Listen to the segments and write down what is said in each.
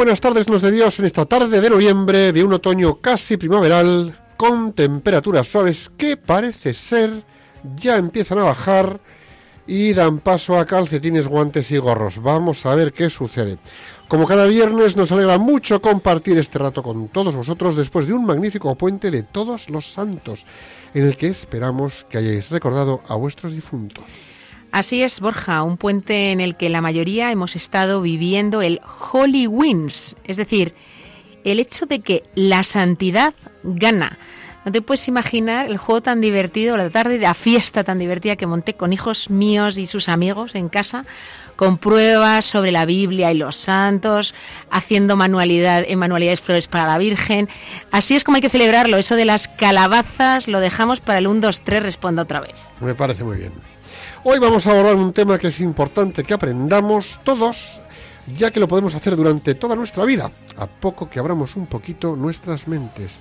buenas tardes nos de Dios en esta tarde de noviembre de un otoño casi primaveral con temperaturas suaves que parece ser ya empiezan a bajar y dan paso a calcetines, guantes y gorros. Vamos a ver qué sucede. Como cada viernes nos alegra mucho compartir este rato con todos vosotros después de un magnífico puente de todos los santos en el que esperamos que hayáis recordado a vuestros difuntos. Así es, Borja, un puente en el que la mayoría hemos estado viviendo el Holy Wins, es decir, el hecho de que la santidad gana. No te puedes imaginar el juego tan divertido, la tarde de la fiesta tan divertida que monté con hijos míos y sus amigos en casa, con pruebas sobre la Biblia y los santos, haciendo manualidad, en manualidades flores para la Virgen. Así es como hay que celebrarlo. Eso de las calabazas lo dejamos para el 1, 2, 3, responda otra vez. Me parece muy bien. Hoy vamos a abordar un tema que es importante que aprendamos todos, ya que lo podemos hacer durante toda nuestra vida, a poco que abramos un poquito nuestras mentes.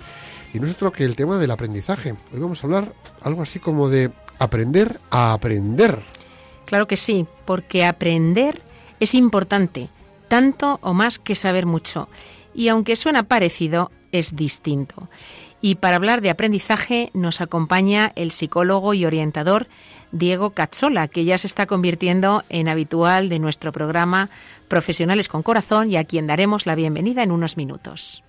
Y no es otro que el tema del aprendizaje. Hoy vamos a hablar algo así como de aprender a aprender. Claro que sí, porque aprender es importante, tanto o más que saber mucho. Y aunque suena parecido, es distinto. Y para hablar de aprendizaje nos acompaña el psicólogo y orientador Diego Cazzola, que ya se está convirtiendo en habitual de nuestro programa Profesionales con Corazón y a quien daremos la bienvenida en unos minutos.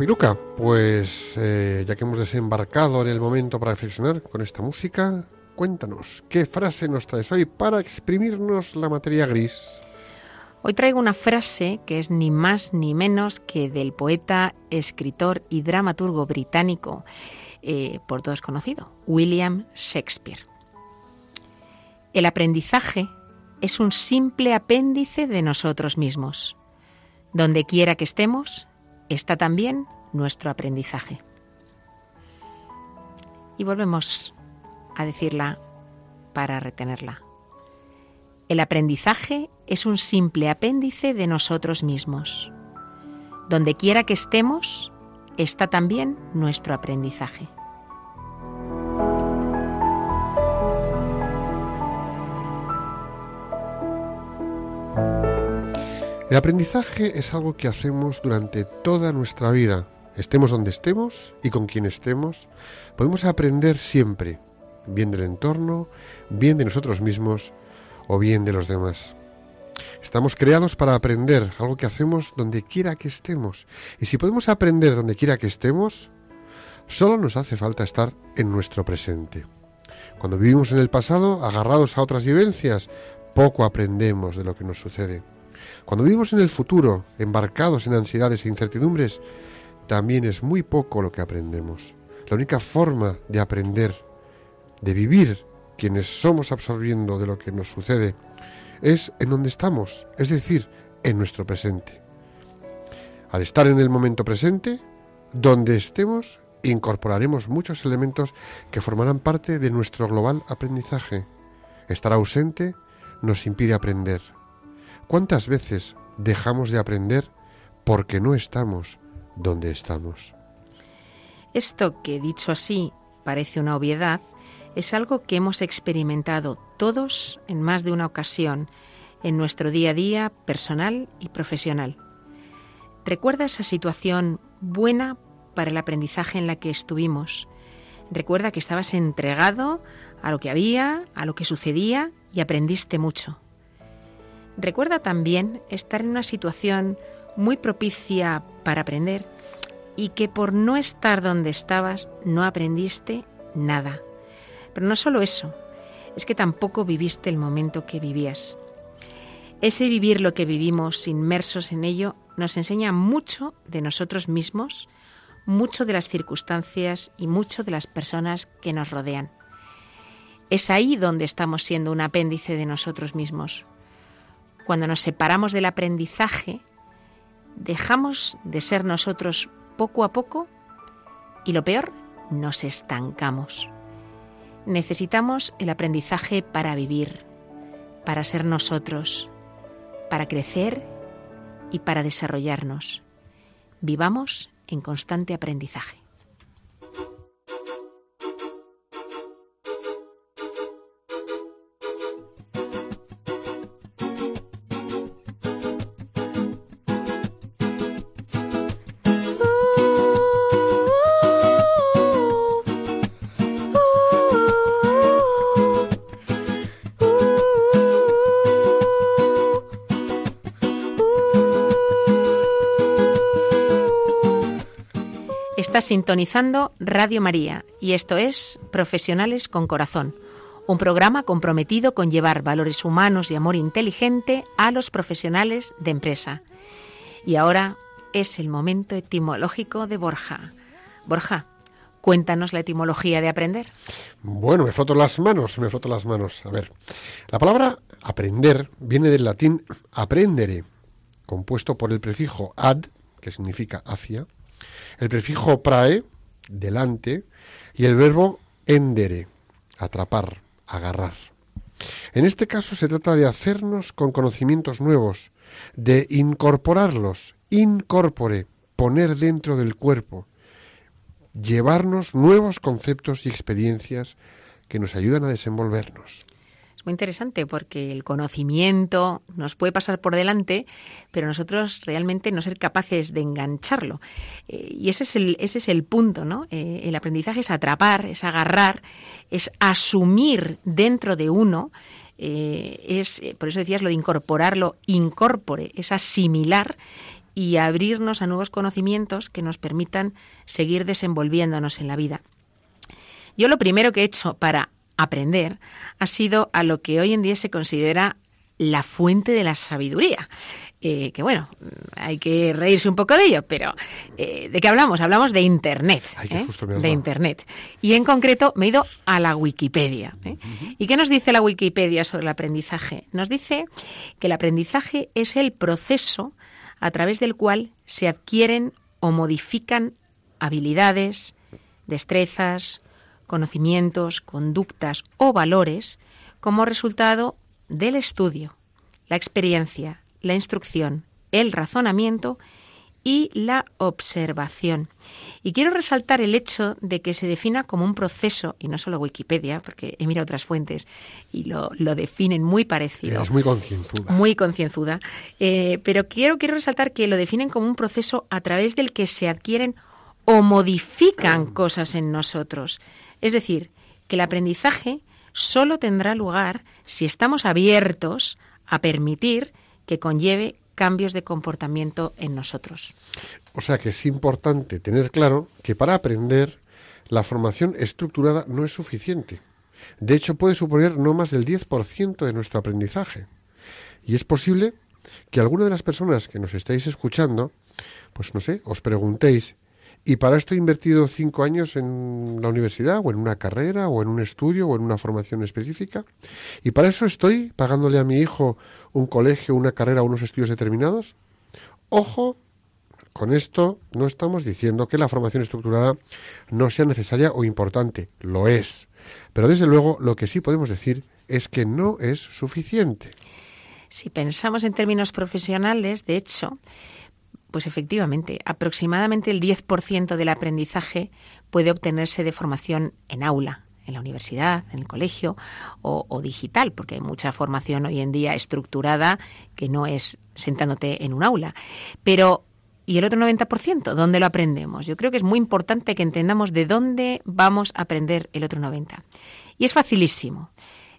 Piluca, pues eh, ya que hemos desembarcado en el momento para reflexionar con esta música, cuéntanos, ¿qué frase nos traes hoy para exprimirnos la materia gris? Hoy traigo una frase que es ni más ni menos que del poeta, escritor y dramaturgo británico, eh, por todos conocido, William Shakespeare. El aprendizaje es un simple apéndice de nosotros mismos. Donde quiera que estemos, está también nuestro aprendizaje. Y volvemos a decirla para retenerla. El aprendizaje es un simple apéndice de nosotros mismos. Donde quiera que estemos, está también nuestro aprendizaje. El aprendizaje es algo que hacemos durante toda nuestra vida. Estemos donde estemos y con quien estemos, podemos aprender siempre, bien del entorno, bien de nosotros mismos o bien de los demás. Estamos creados para aprender, algo que hacemos donde quiera que estemos. Y si podemos aprender donde quiera que estemos, solo nos hace falta estar en nuestro presente. Cuando vivimos en el pasado, agarrados a otras vivencias, poco aprendemos de lo que nos sucede. Cuando vivimos en el futuro, embarcados en ansiedades e incertidumbres, también es muy poco lo que aprendemos. La única forma de aprender, de vivir quienes somos absorbiendo de lo que nos sucede, es en donde estamos, es decir, en nuestro presente. Al estar en el momento presente, donde estemos, incorporaremos muchos elementos que formarán parte de nuestro global aprendizaje. Estar ausente nos impide aprender. ¿Cuántas veces dejamos de aprender porque no estamos donde estamos? Esto que dicho así parece una obviedad, es algo que hemos experimentado todos en más de una ocasión en nuestro día a día personal y profesional. Recuerda esa situación buena para el aprendizaje en la que estuvimos. Recuerda que estabas entregado a lo que había, a lo que sucedía y aprendiste mucho. Recuerda también estar en una situación muy propicia para aprender y que por no estar donde estabas no aprendiste nada. Pero no solo eso, es que tampoco viviste el momento que vivías. Ese vivir lo que vivimos inmersos en ello nos enseña mucho de nosotros mismos, mucho de las circunstancias y mucho de las personas que nos rodean. Es ahí donde estamos siendo un apéndice de nosotros mismos. Cuando nos separamos del aprendizaje, dejamos de ser nosotros poco a poco y lo peor, nos estancamos. Necesitamos el aprendizaje para vivir, para ser nosotros, para crecer y para desarrollarnos. Vivamos en constante aprendizaje. Sintonizando Radio María y esto es Profesionales con Corazón, un programa comprometido con llevar valores humanos y amor inteligente a los profesionales de empresa. Y ahora es el momento etimológico de Borja. Borja, cuéntanos la etimología de aprender. Bueno, me froto las manos, me froto las manos. A ver, la palabra aprender viene del latín aprendere, compuesto por el prefijo ad, que significa hacia, el prefijo prae, delante, y el verbo endere, atrapar, agarrar. En este caso se trata de hacernos con conocimientos nuevos, de incorporarlos, incorpore, poner dentro del cuerpo, llevarnos nuevos conceptos y experiencias que nos ayudan a desenvolvernos. Es muy interesante porque el conocimiento nos puede pasar por delante, pero nosotros realmente no ser capaces de engancharlo. Eh, y ese es el, ese es el punto, ¿no? Eh, el aprendizaje es atrapar, es agarrar, es asumir dentro de uno. Eh, es, por eso decías lo de incorporarlo, incorpore, es asimilar y abrirnos a nuevos conocimientos que nos permitan seguir desenvolviéndonos en la vida. Yo lo primero que he hecho para aprender ha sido a lo que hoy en día se considera la fuente de la sabiduría. Eh, que bueno, hay que reírse un poco de ello, pero eh, ¿de qué hablamos? Hablamos de Internet. ¿eh? De Internet. Y en concreto me he ido a la Wikipedia. ¿Y qué nos dice la Wikipedia sobre el aprendizaje? Nos dice que el aprendizaje es el proceso a través del cual se adquieren o modifican habilidades, destrezas, conocimientos, conductas o valores como resultado del estudio, la experiencia, la instrucción, el razonamiento y la observación. Y quiero resaltar el hecho de que se defina como un proceso, y no solo Wikipedia, porque he mirado otras fuentes y lo, definen muy parecido. Es muy concienzuda. Muy concienzuda. Eh, pero quiero, quiero resaltar que lo definen como un proceso a través del que se adquieren o modifican cosas en nosotros. Es decir, que el aprendizaje solo tendrá lugar si estamos abiertos a permitir que conlleve cambios de comportamiento en nosotros. O sea que es importante tener claro que para aprender la formación estructurada no es suficiente. De hecho, puede suponer no más del 10% de nuestro aprendizaje. Y es posible que alguna de las personas que nos estáis escuchando, pues no sé, os preguntéis, y para esto he invertido cinco años en la universidad, o en una carrera, o en un estudio, o en una formación específica. Y para eso estoy pagándole a mi hijo un colegio, una carrera, unos estudios determinados. Ojo, con esto no estamos diciendo que la formación estructurada no sea necesaria o importante. Lo es. Pero desde luego lo que sí podemos decir es que no es suficiente. Si pensamos en términos profesionales, de hecho, pues efectivamente, aproximadamente el 10% del aprendizaje puede obtenerse de formación en aula, en la universidad, en el colegio o, digital, porque hay mucha formación hoy en día estructurada que no es sentándote en un aula. Pero ¿Y el otro 90%? ¿Dónde lo aprendemos? Yo creo que es muy importante que entendamos de dónde vamos a aprender el otro 90%. Y es facilísimo.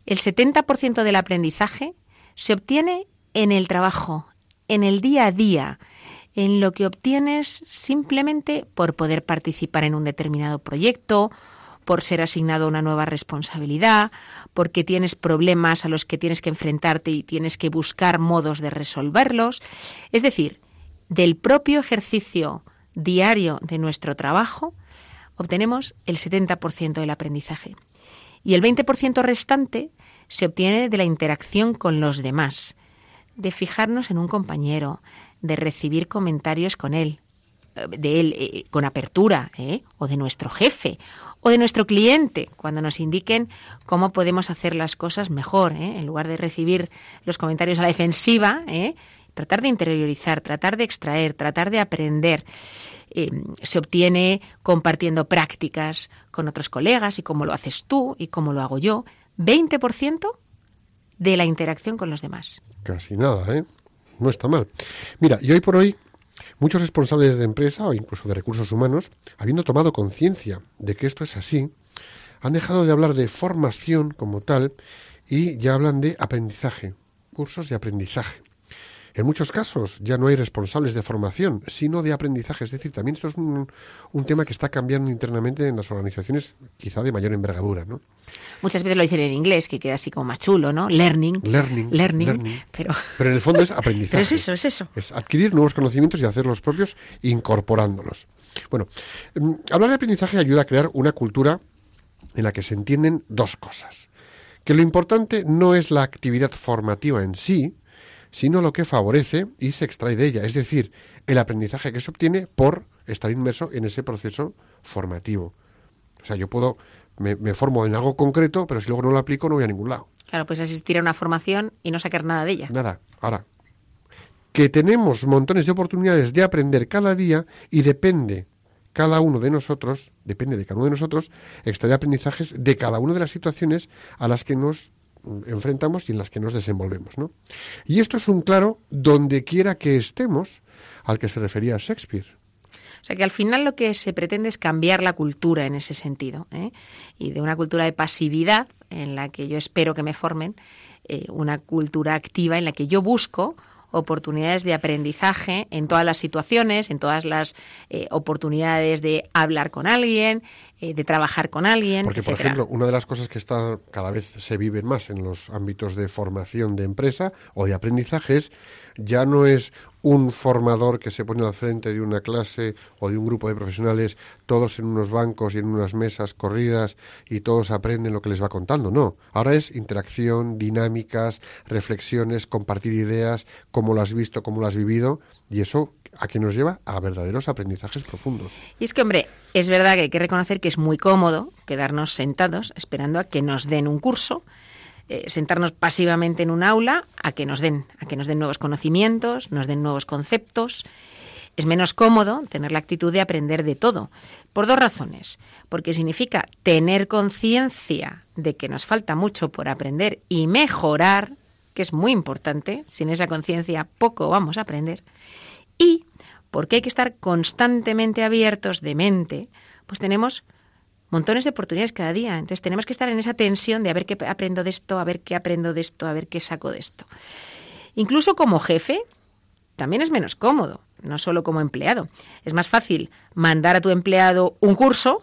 El 70% del aprendizaje se obtiene en el trabajo, en el día a día, en lo que obtienes simplemente por poder participar en un determinado proyecto, por ser asignado a una nueva responsabilidad, porque tienes problemas a los que tienes que enfrentarte y tienes que buscar modos de resolverlos. Es decir, del propio ejercicio diario de nuestro trabajo, obtenemos el 70% del aprendizaje. Y el 20% restante se obtiene de la interacción con los demás, de fijarnos en un compañero, de recibir comentarios con él, de él eh, con apertura, ¿eh? o de nuestro jefe, o de nuestro cliente, cuando nos indiquen cómo podemos hacer las cosas mejor, ¿eh? en lugar de recibir los comentarios a la defensiva, tratar de interiorizar, tratar de extraer, tratar de aprender. se obtiene compartiendo prácticas con otros colegas y cómo lo haces tú y cómo lo hago yo. 20% de la interacción con los demás. Casi nada, ¿eh? No está mal. Mira, y hoy por hoy Muchos responsables de empresa o incluso de recursos humanos, habiendo tomado conciencia de que esto es así, han dejado de hablar de formación como tal y ya hablan de aprendizaje, cursos de aprendizaje. En muchos casos ya no hay responsables de formación, sino de aprendizaje. Es decir, también esto es un, tema que está cambiando internamente en las organizaciones, quizá de mayor envergadura. ¿no? Muchas veces lo dicen en inglés, que queda así como más chulo, ¿no? Learning. Learning. Learning. Pero... pero en el fondo es aprendizaje. pero es eso, es eso. Es adquirir nuevos conocimientos y hacerlos propios incorporándolos. Bueno, mm, hablar de aprendizaje ayuda a crear una cultura en la que se entienden dos cosas. Que lo importante no es la actividad formativa en sí, sino lo que favorece y se extrae de ella, es decir, el aprendizaje que se obtiene por estar inmerso en ese proceso formativo. O sea, yo puedo, me, formo en algo concreto, pero si luego no lo aplico no voy a ningún lado. Claro, pues asistir a una formación y no sacar nada de ella. Nada. Ahora, que tenemos montones de oportunidades de aprender cada día y depende cada uno de nosotros, depende de cada uno de nosotros, extraer aprendizajes de cada una de las situaciones a las que nos enfrentamos y en las que nos desenvolvemos. ¿no? Y esto es un claro donde quiera que estemos al que se refería Shakespeare. O sea que al final lo que se pretende es cambiar la cultura en ese sentido. ¿eh? Y de una cultura de pasividad, en la que yo espero que me formen, eh, una cultura activa en la que yo busco oportunidades de aprendizaje en todas las situaciones, en todas las eh, oportunidades de hablar con alguien, eh, de trabajar con alguien. Porque, por ejemplo, una de las cosas que está cada vez se viven más en los ámbitos de formación de empresa o de aprendizaje es ya no es un formador que se pone al frente de una clase o de un grupo de profesionales, todos en unos bancos y en unas mesas corridas y todos aprenden lo que les va contando. No, ahora es interacción, dinámicas, reflexiones, compartir ideas, cómo lo has visto, cómo lo has vivido y eso a que nos lleva a verdaderos aprendizajes profundos. Y es que, hombre, es verdad que hay que reconocer que es muy cómodo quedarnos sentados esperando a que nos den un curso eh, sentarnos pasivamente en un aula a que nos den, a que nos den nuevos conocimientos, nos den nuevos conceptos. Es menos cómodo tener la actitud de aprender de todo, por dos razones. Porque significa tener conciencia de que nos falta mucho por aprender y mejorar, que es muy importante. Sin esa conciencia poco vamos a aprender. Y porque hay que estar constantemente abiertos de mente, pues tenemos montones de oportunidades cada día. Entonces tenemos que estar en esa tensión de a ver qué aprendo de esto, a ver qué aprendo de esto, a ver qué saco de esto. Incluso como jefe, también es menos cómodo, no solo como empleado. Es más fácil mandar a tu empleado un curso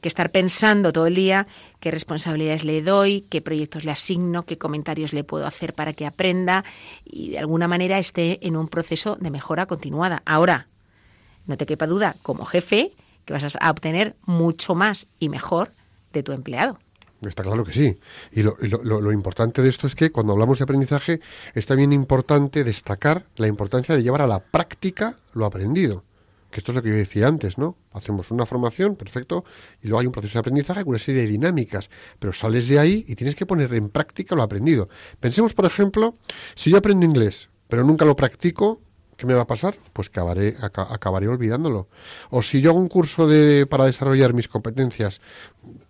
que estar pensando todo el día qué responsabilidades le doy, qué proyectos le asigno, qué comentarios le puedo hacer para que aprenda y de alguna manera esté en un proceso de mejora continuada. Ahora, no te quepa duda, como jefe, que vas a obtener mucho más y mejor de tu empleado. Está claro que sí. Y lo, importante de esto es que cuando hablamos de aprendizaje es también importante destacar la importancia de llevar a la práctica lo aprendido. Que esto es lo que yo decía antes, ¿no? Hacemos una formación, perfecto, y luego hay un proceso de aprendizaje con una serie de dinámicas, pero sales de ahí y tienes que poner en práctica lo aprendido. Pensemos, por ejemplo, si yo aprendo inglés, pero nunca lo practico, ¿Qué me va a pasar? Pues acabaré, acabaré olvidándolo. O si yo hago un curso de, para desarrollar mis competencias,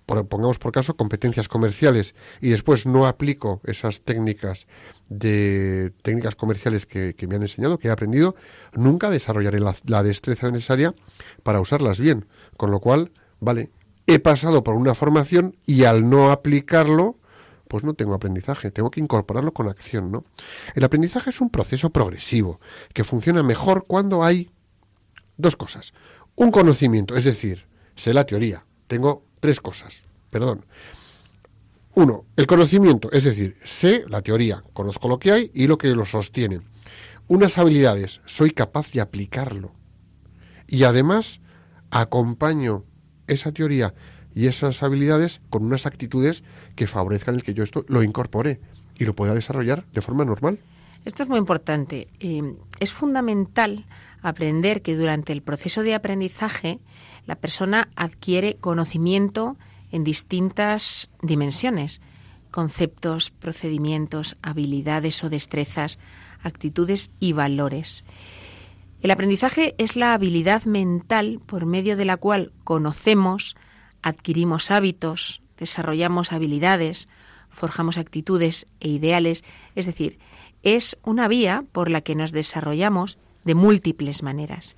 pongamos por caso competencias comerciales, y después no aplico esas técnicas de técnicas comerciales que, me han enseñado, que he aprendido, nunca desarrollaré la, la destreza necesaria para usarlas bien. Con lo cual, vale, he pasado por una formación y al no aplicarlo, pues no tengo aprendizaje, tengo que incorporarlo con acción, ¿no? El aprendizaje es un proceso progresivo que funciona mejor cuando hay dos cosas. Un conocimiento, es decir, sé la teoría, tengo tres cosas, perdón. Uno, el conocimiento, es decir, sé la teoría, conozco lo que hay y lo que lo sostiene. Unas habilidades, soy capaz de aplicarlo. Y además, acompaño esa teoría y esas habilidades con unas actitudes que favorezcan el que yo esto lo incorpore y lo pueda desarrollar de forma normal. Esto es muy importante. Eh, es fundamental aprender que durante el proceso de aprendizaje la persona adquiere conocimiento en distintas dimensiones, conceptos, procedimientos, habilidades o destrezas, actitudes y valores. El aprendizaje es la habilidad mental por medio de la cual conocemos, adquirimos hábitos, desarrollamos habilidades, forjamos actitudes e ideales, es decir, es una vía por la que nos desarrollamos de múltiples maneras.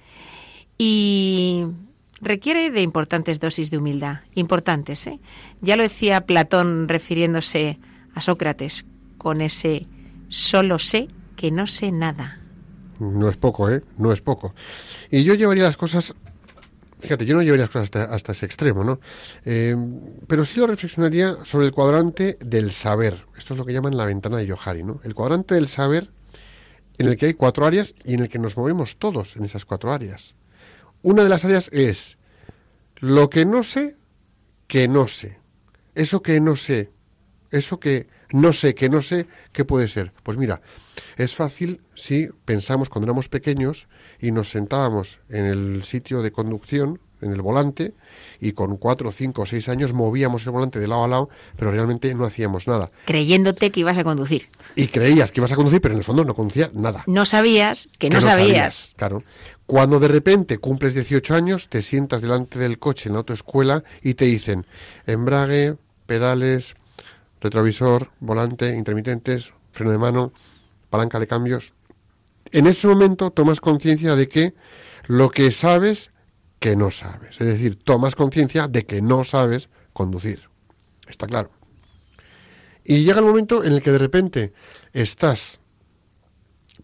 Y requiere de importantes dosis de humildad, importantes. ¿eh? Ya lo decía Platón refiriéndose a Sócrates con ese solo sé que no sé nada. No es poco, ¿eh? No es poco. Y yo llevaría las cosas, fíjate, yo no llevaría las cosas hasta, ese extremo, ¿no? Eh, pero sí lo reflexionaría sobre el cuadrante del saber. Esto es lo que llaman la ventana de Yohari, ¿no? El cuadrante del saber en el que hay cuatro áreas y en el que nos movemos todos en esas cuatro áreas. Una de las áreas es lo que no sé, que no sé. Eso que no sé, eso que no sé, que no sé, ¿qué puede ser? Pues mira, es fácil si pensamos cuando éramos pequeños y nos sentábamos en el sitio de conducción, en el volante, y con cuatro, cinco o seis años movíamos el volante de lado a lado, pero realmente no hacíamos nada. Creyéndote que ibas a conducir. Y creías que ibas a conducir, pero en el fondo no conducías nada. No sabías que, no, sabías. Claro. Cuando de repente cumples 18 años, te sientas delante del coche en la autoescuela y te dicen embrague, pedales, retrovisor, volante, intermitentes, freno de mano, palanca de cambios. En ese momento tomas conciencia de que lo que sabes, que no sabes. Es decir, tomas conciencia de que no sabes conducir. Está claro. Y llega el momento en el que de repente estás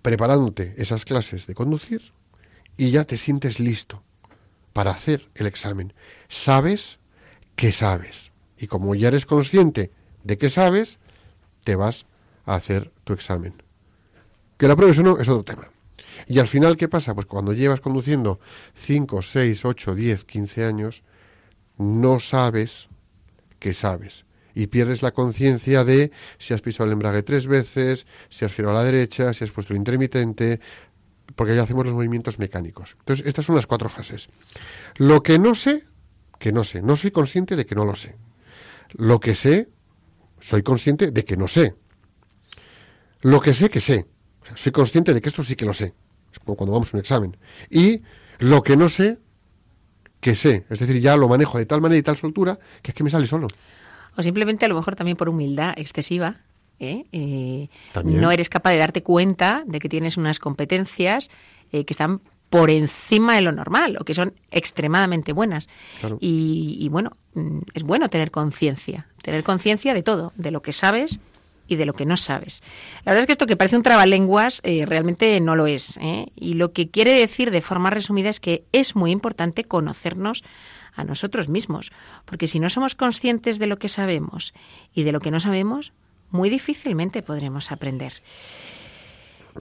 preparándote esas clases de conducir y ya te sientes listo para hacer el examen. Sabes que sabes. Y como ya eres consciente de que sabes, te vas a hacer tu examen. Que la pruebes o no es otro tema. Y al final, ¿qué pasa? Pues cuando llevas conduciendo 5, 6, 8, 10, 15 años, no sabes que sabes. Y pierdes la conciencia de si has pisado el embrague tres veces, si has girado a la derecha, si has puesto el intermitente, porque ya hacemos los movimientos mecánicos. Entonces, estas son las cuatro fases. Lo que no sé, que no sé. No soy consciente de que no lo sé. Lo que sé, soy consciente de que no sé. Lo que sé, que sé. Soy consciente de que esto sí que lo sé. Es como cuando vamos a un examen. Y lo que no sé, que sé. Es decir, ya lo manejo de tal manera y tal soltura que es que me sale solo. O simplemente a lo mejor también por humildad excesiva ¿eh? Eh, no eres capaz de darte cuenta de que tienes unas competencias eh, que están por encima de lo normal o que son extremadamente buenas. Y, bueno, mm, es bueno tener conciencia, tener conciencia de todo, de lo que sabes y de lo que no sabes. La verdad es que esto que parece un trabalenguas realmente no lo es. Y lo que quiere decir de forma resumida es que es muy importante conocernos a nosotros mismos, porque si no somos conscientes de lo que sabemos y de lo que no sabemos, muy difícilmente podremos aprender.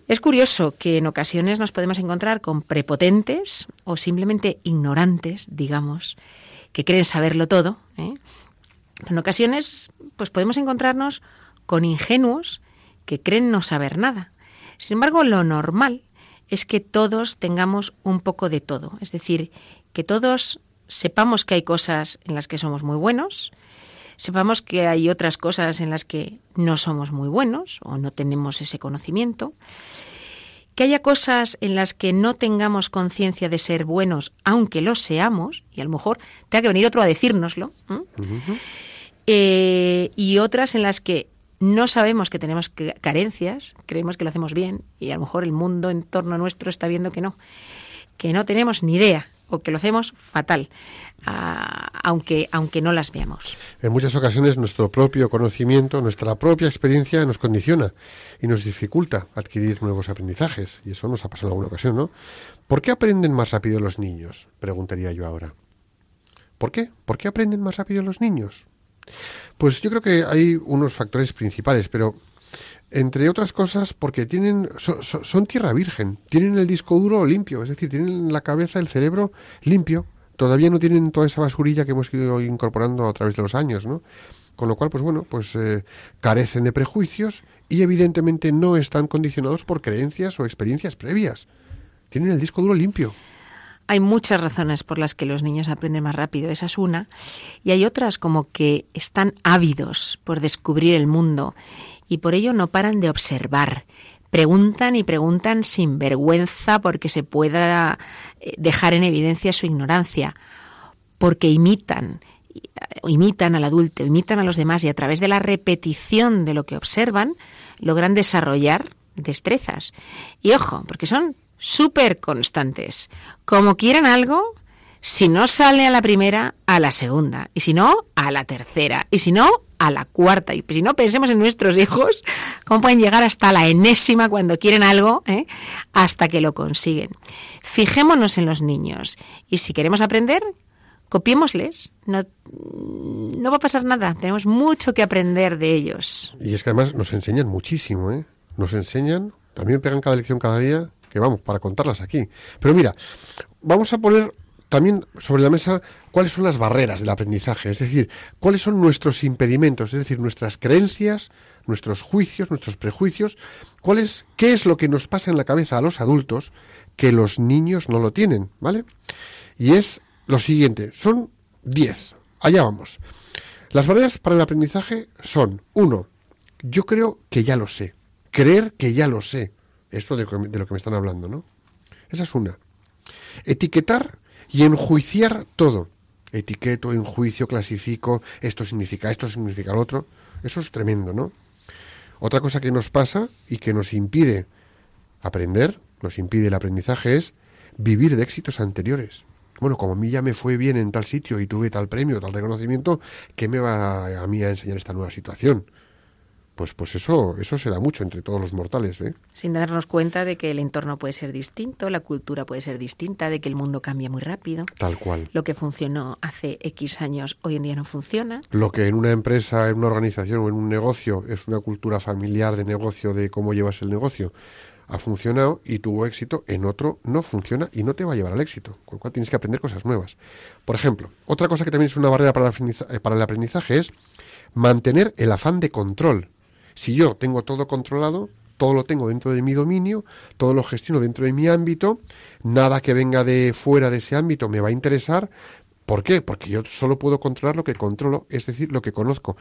Es curioso que en ocasiones nos podemos encontrar con prepotentes o simplemente ignorantes, digamos, que creen saberlo todo. ¿eh? En ocasiones, pues podemos encontrarnos con ingenuos que creen no saber nada. Sin embargo, lo normal es que todos tengamos un poco de todo, es decir, que todos sepamos que hay cosas en las que somos muy buenos sepamos que hay otras cosas en las que no somos muy buenos o no tenemos ese conocimiento, que haya cosas en las que no tengamos conciencia de ser buenos, aunque lo seamos, y a lo mejor tenga que venir otro a decírnoslo, eh, y otras en las que no sabemos que tenemos carencias, creemos que lo hacemos bien, y a lo mejor el mundo en torno nuestro está viendo que no, que no tenemos ni idea o que lo hacemos fatal, aunque, aunque no las veamos. En muchas ocasiones nuestro propio conocimiento, nuestra propia experiencia nos condiciona y nos dificulta adquirir nuevos aprendizajes. Y eso nos ha pasado en alguna ocasión, ¿no? ¿Por qué aprenden más rápido los niños? Preguntaría yo ahora. ¿Por qué? ¿Por qué aprenden más rápido los niños? Pues yo creo que hay unos factores principales, pero entre otras cosas porque tienen son, tierra virgen, tienen el disco duro limpio, es decir, tienen la cabeza, el cerebro limpio, todavía no tienen toda esa basurilla que hemos ido incorporando a través de los años, ¿no? Con lo cual, pues bueno, pues eh, carecen de prejuicios y evidentemente no están condicionados por creencias o experiencias previas. Tienen el disco duro limpio. Hay muchas razones por las que los niños aprenden más rápido, esa es una, y hay otras como que están ávidos por descubrir el mundo y por ello no paran de observar. Preguntan y preguntan sin vergüenza porque se pueda eh, dejar en evidencia su ignorancia, porque imitan, eh, imitan al adulto, imitan a los demás y a través de la repetición de lo que observan logran desarrollar destrezas. Y ojo, porque son súper constantes. Como quieren algo, si no sale a la primera, a la segunda. Y si no, a la tercera. Y si no, a la cuarta. Y si no, pensemos en nuestros hijos, cómo pueden llegar hasta la enésima cuando quieren algo, ¿eh? hasta que lo consiguen. Fijémonos en los niños. Y si queremos aprender, copiémosles. No, no va a pasar nada. Tenemos mucho que aprender de ellos. Y es que además nos enseñan muchísimo, ¿eh? Nos enseñan, también pegan cada lección cada día, que vamos, para contarlas aquí. Pero mira, vamos a poner también sobre la mesa cuáles son las barreras del aprendizaje, es decir, cuáles son nuestros impedimentos, es decir, nuestras creencias, nuestros juicios, nuestros prejuicios, cuál qué es lo que nos pasa en la cabeza a los adultos que los niños no lo tienen, ¿vale? Y es lo siguiente, son 10, allá vamos. Las barreras para el aprendizaje son, uno, yo creo que ya lo sé, creer que ya lo sé, esto de, de lo que me están hablando, ¿no? Esa es una. Etiquetar y enjuiciar todo. Etiqueto, enjuicio, clasifico, esto significa esto, significa lo otro. Eso es tremendo, ¿no? Otra cosa que nos pasa y que nos impide aprender, nos impide el aprendizaje, es vivir de éxitos anteriores. Bueno, como a mí ya me fue bien en tal sitio y tuve tal premio, tal reconocimiento, ¿qué me va a mí a enseñar esta nueva situación? Pues, pues eso, eso se da mucho entre todos los mortales. ¿eh? Sin darnos cuenta de que el entorno puede ser distinto, la cultura puede ser distinta, de que el mundo cambia muy rápido. Tal cual. Lo que funcionó hace X años hoy en día no funciona. Lo que en una empresa, en una organización o en un negocio es una cultura familiar de negocio, de cómo llevas el negocio, ha funcionado y tuvo éxito, en otro no funciona y no te va a llevar al éxito, con lo cual tienes que aprender cosas nuevas. Por ejemplo, otra cosa que también es una barrera para el aprendizaje es mantener el afán de control si yo tengo todo controlado, todo lo tengo dentro de mi dominio, todo lo gestiono dentro de mi ámbito, nada que venga de fuera de ese ámbito me va a interesar. ¿Por qué? Porque yo solo puedo controlar lo que controlo, es decir, lo que conozco.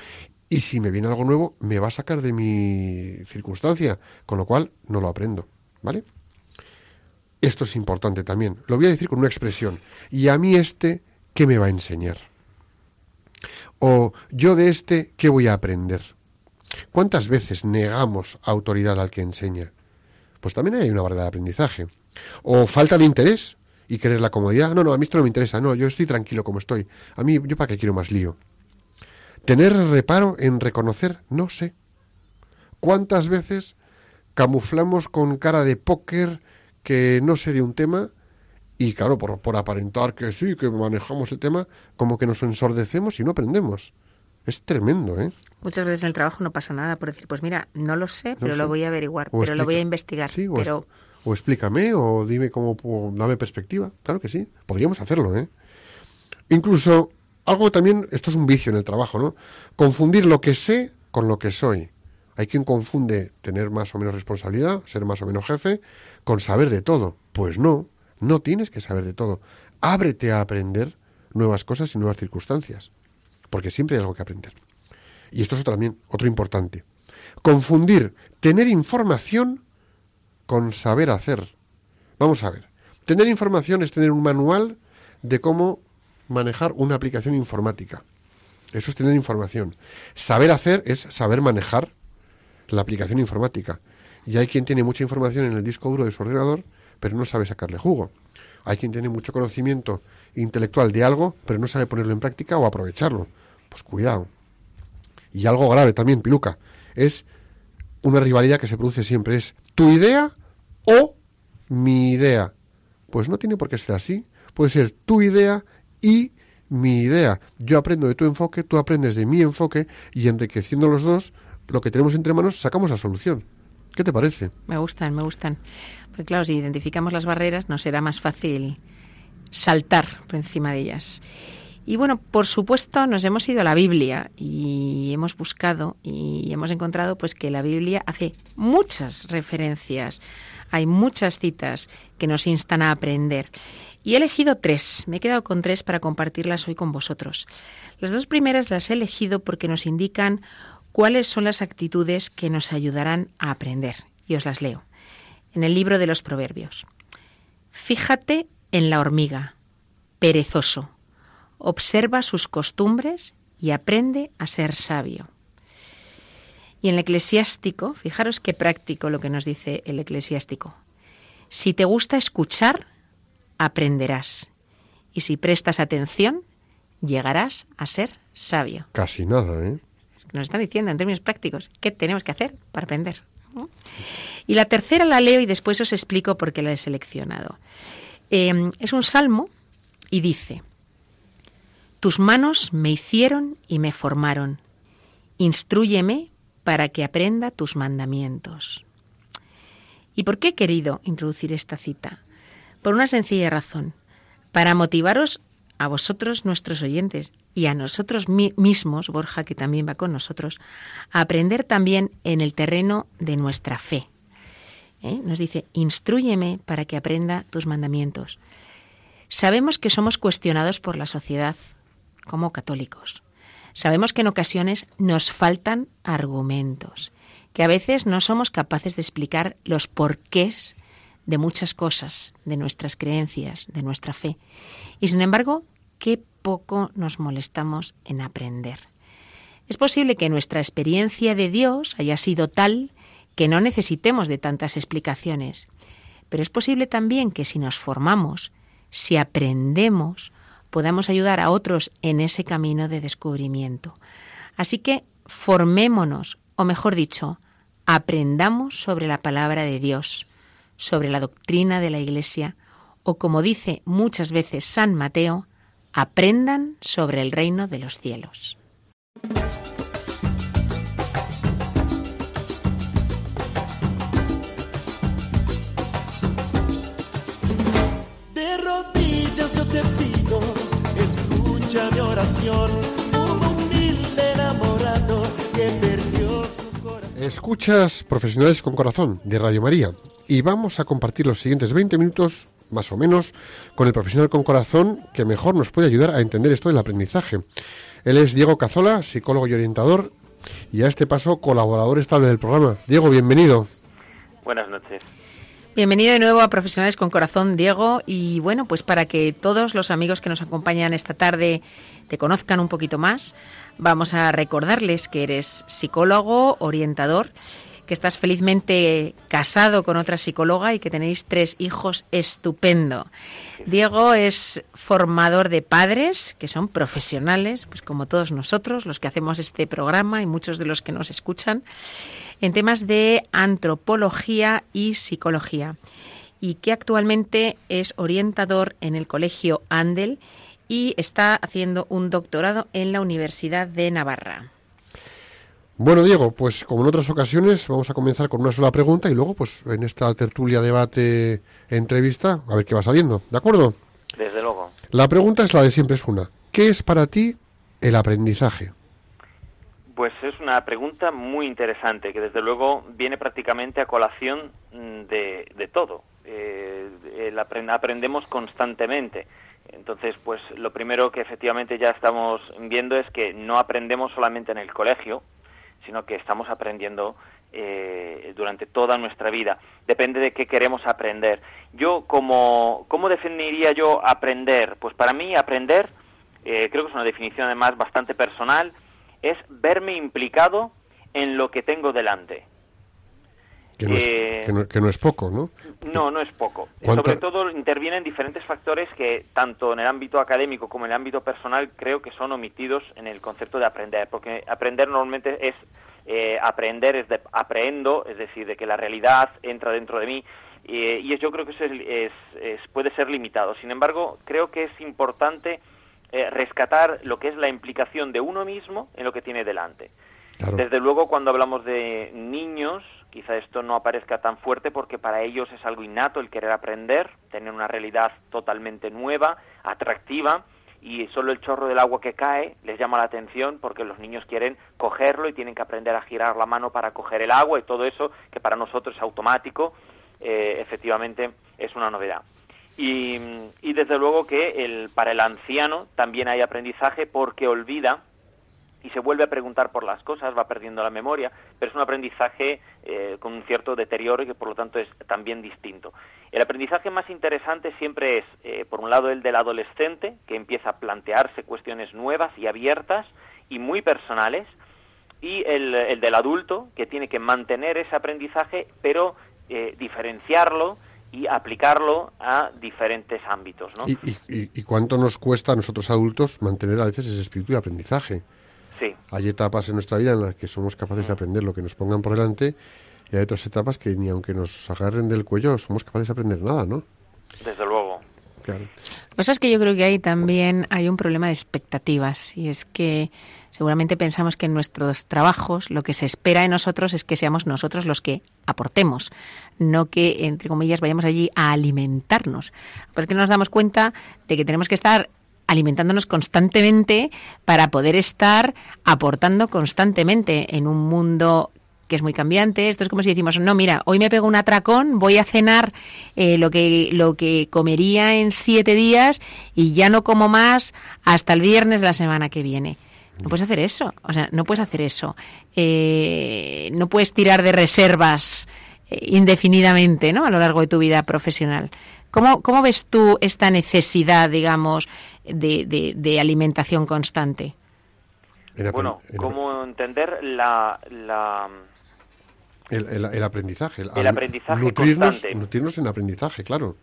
Y si me viene algo nuevo, me va a sacar de mi circunstancia, con lo cual no lo aprendo. ¿Vale? Esto es importante también. Lo voy a decir con una expresión. ¿Y a mí este qué me va a enseñar? O yo de este qué voy a aprender. ¿Cuántas veces negamos autoridad al que enseña? Pues también hay una barrera de aprendizaje. O falta de interés y querer la comodidad. No, no, a mí esto no me interesa. No, yo estoy tranquilo como estoy. A mí, ¿yo para qué quiero más lío? Tener reparo en reconocer, no sé. ¿Cuántas veces camuflamos con cara de póker que no sé de un tema y claro, por, por aparentar que sí, que manejamos el tema, como que nos ensordecemos y no aprendemos? Es tremendo, ¿eh? Muchas veces en el trabajo no pasa nada por decir, pues mira, no lo sé, pero lo voy a averiguar, pero lo voy a investigar. o, pero... o, explícame, o dime cómo, dame perspectiva. Claro que sí, podríamos hacerlo, ¿eh? Incluso, algo también, esto es un vicio en el trabajo, ¿no? Confundir lo que sé con lo que soy. Hay quien confunde tener más o menos responsabilidad, ser más o menos jefe, con saber de todo. Pues no, no tienes que saber de todo. Ábrete a aprender nuevas cosas y nuevas circunstancias, porque siempre hay algo que aprender. Y esto es también otro importante. Confundir tener información con saber hacer. Vamos a ver. Tener información es tener un manual de cómo manejar una aplicación informática. Eso es tener información. Saber hacer es saber manejar la aplicación informática. Y hay quien tiene mucha información en el disco duro de su ordenador, pero no sabe sacarle jugo. Hay quien tiene mucho conocimiento intelectual de algo, pero no sabe ponerlo en práctica o aprovecharlo. Pues cuidado. Y algo grave también, Piluca, es una rivalidad que se produce siempre. Es tu idea o mi idea. Pues no tiene por qué ser así. Puede ser tu idea y mi idea. Yo aprendo de tu enfoque, tú aprendes de mi enfoque y enriqueciendo los dos, lo que tenemos entre manos, sacamos la solución. ¿Qué te parece? Me gustan, me gustan. Porque claro, si identificamos las barreras, nos será más fácil saltar por encima de ellas. Y bueno, por supuesto, nos hemos ido a la Biblia y hemos buscado y hemos encontrado pues que la Biblia hace muchas referencias, hay muchas citas que nos instan a aprender. Y he elegido tres, me he quedado con tres para compartirlas hoy con vosotros. Las dos primeras las he elegido porque nos indican cuáles son las actitudes que nos ayudarán a aprender. Y os las leo. En el libro de los Proverbios. Fíjate en la hormiga, perezoso. Observa sus costumbres y aprende a ser sabio. Y en el eclesiástico, fijaros qué práctico lo que nos dice el eclesiástico. Si te gusta escuchar, aprenderás. Y si prestas atención, llegarás a ser sabio. Casi nada, ¿eh? Nos están diciendo en términos prácticos qué tenemos que hacer para aprender. Y la tercera la leo y después os explico por qué la he seleccionado. Em, es un salmo y dice, Tus manos me hicieron y me formaron. Instrúyeme para que aprenda tus mandamientos. ¿Y por qué he querido introducir esta cita? Por una sencilla razón, para motivaros a vosotros, nuestros oyentes, y a nosotros mismos, Borja, que también va con nosotros, a aprender también en el terreno de nuestra fe. ¿Eh? Nos dice, instruyeme para que aprenda tus mandamientos. Sabemos que somos cuestionados por la sociedad como católicos. Sabemos que en ocasiones nos faltan argumentos, que a veces no somos capaces de explicar los porqués de muchas cosas, de nuestras creencias, de nuestra fe. Y sin embargo, qué poco nos molestamos en aprender. Es posible que nuestra experiencia de Dios haya sido tal que no necesitemos de tantas explicaciones, pero es posible también que si nos formamos, si aprendemos, podamos ayudar a otros en ese camino de descubrimiento. Así que formémonos, o mejor dicho, aprendamos sobre la palabra de Dios, sobre la doctrina de la Iglesia, o como dice muchas veces San Mateo, aprendan sobre el reino de los cielos. De rodillas yo te pido, escucha mi oración, como humilde enamorado que perdió su corazón. Escuchas Profesionales con Corazón de Radio María y vamos a compartir los siguientes 20 minutos más o menos, con el profesional con corazón que mejor nos puede ayudar a entender esto del aprendizaje. Él es Diego Cazola, psicólogo y orientador, y a este paso colaborador estable del programa. Diego, bienvenido. Buenas noches. Bienvenido de nuevo a Profesionales con Corazón, Diego. Y bueno, pues para que todos los amigos que nos acompañan esta tarde te conozcan un poquito más, vamos a recordarles que eres psicólogo, orientador que estás felizmente casado con otra psicóloga y que tenéis tres hijos estupendo. Diego es formador de padres que son profesionales, pues como todos nosotros, los que hacemos este programa y muchos de los que nos escuchan, en temas de antropología y psicología y que actualmente es orientador en el Colegio Andel y está haciendo un doctorado en la Universidad de Navarra. Bueno, Diego, pues como en otras ocasiones, vamos a comenzar con una sola pregunta y luego, pues en esta tertulia, debate, entrevista, a ver qué va saliendo. ¿De acuerdo? Desde luego. La pregunta es la de siempre, es una. ¿Qué es para ti el aprendizaje? Pues es una pregunta muy interesante que desde luego viene prácticamente a colación mm, de, todo. Eh, aprendemos constantemente. Entonces, pues lo primero que efectivamente ya estamos viendo es que no aprendemos solamente en el colegio, sino que estamos aprendiendo eh, durante toda nuestra vida. Depende de qué queremos aprender. Yo, como, ¿cómo definiría yo aprender? Pues para mí aprender, eh, creo que es una definición además bastante personal, es verme implicado en lo que tengo delante. Que no, es, Eh, que no- que no es poco, ¿no? No, no es poco. ¿Cuánta- Sobre todo intervienen diferentes factores que tanto en el ámbito académico como en el ámbito personal creo que son omitidos en el concepto de aprender, porque aprender normalmente es eh, aprender, es de aprendo, es decir, de que la realidad entra dentro de mí eh, y es- yo creo que eso es, es- es- puede ser limitado. Sin embargo, creo que es importante eh, rescatar lo que es la implicación de uno mismo en lo que tiene delante. Claro. Desde luego, cuando hablamos de niños, quizá esto no aparezca tan fuerte porque para ellos es algo innato el querer aprender, tener una realidad totalmente nueva, atractiva, y solo el chorro del agua que cae les llama la atención porque los niños quieren cogerlo y tienen que aprender a girar la mano para coger el agua y todo eso que para nosotros es automático, eh, efectivamente es una novedad. Y, y desde luego que el, para el anciano también hay aprendizaje porque olvida y se vuelve a preguntar por las cosas, va perdiendo la memoria, pero es un aprendizaje eh, con un cierto deterioro y que por lo tanto es también distinto. El aprendizaje más interesante siempre es, eh, por un lado, el del adolescente, que empieza a plantearse cuestiones nuevas y abiertas y muy personales, y el, el del adulto, que tiene que mantener ese aprendizaje, pero eh, diferenciarlo y aplicarlo a diferentes ámbitos. ¿no? ¿Y, y- y- y cuánto nos cuesta a nosotros adultos mantener a veces ese espíritu de aprendizaje? Sí. Hay etapas en nuestra vida en las que somos capaces de aprender lo que nos pongan por delante y hay otras etapas que ni aunque nos agarren del cuello somos capaces de aprender nada, ¿no? Desde luego. Claro. Lo que pasa es que yo creo que ahí también hay un problema de expectativas y es que seguramente pensamos que en nuestros trabajos lo que se espera de nosotros es que seamos nosotros los que aportemos, no que, entre comillas, vayamos allí a alimentarnos. Pues que no nos damos cuenta de que tenemos que estar alimentándonos constantemente para poder estar aportando constantemente en un mundo que es muy cambiante. Esto es como si decimos, no, mira, hoy me pego un atracón, voy a cenar eh, lo, que, lo que comería en siete días y ya no como más hasta el viernes de la semana que viene. No puedes hacer eso, o sea, no puedes hacer eso. Eh, no puedes tirar de reservas eh, indefinidamente, ¿no? A lo largo de tu vida profesional. ¿Cómo, cómo ves tú esta necesidad, digamos, de, de- de alimentación constante? Bueno, ¿cómo entender la, la, el, el- el aprendizaje. El aprendizaje nutrirnos, constante. nutrirnos en aprendizaje, claro.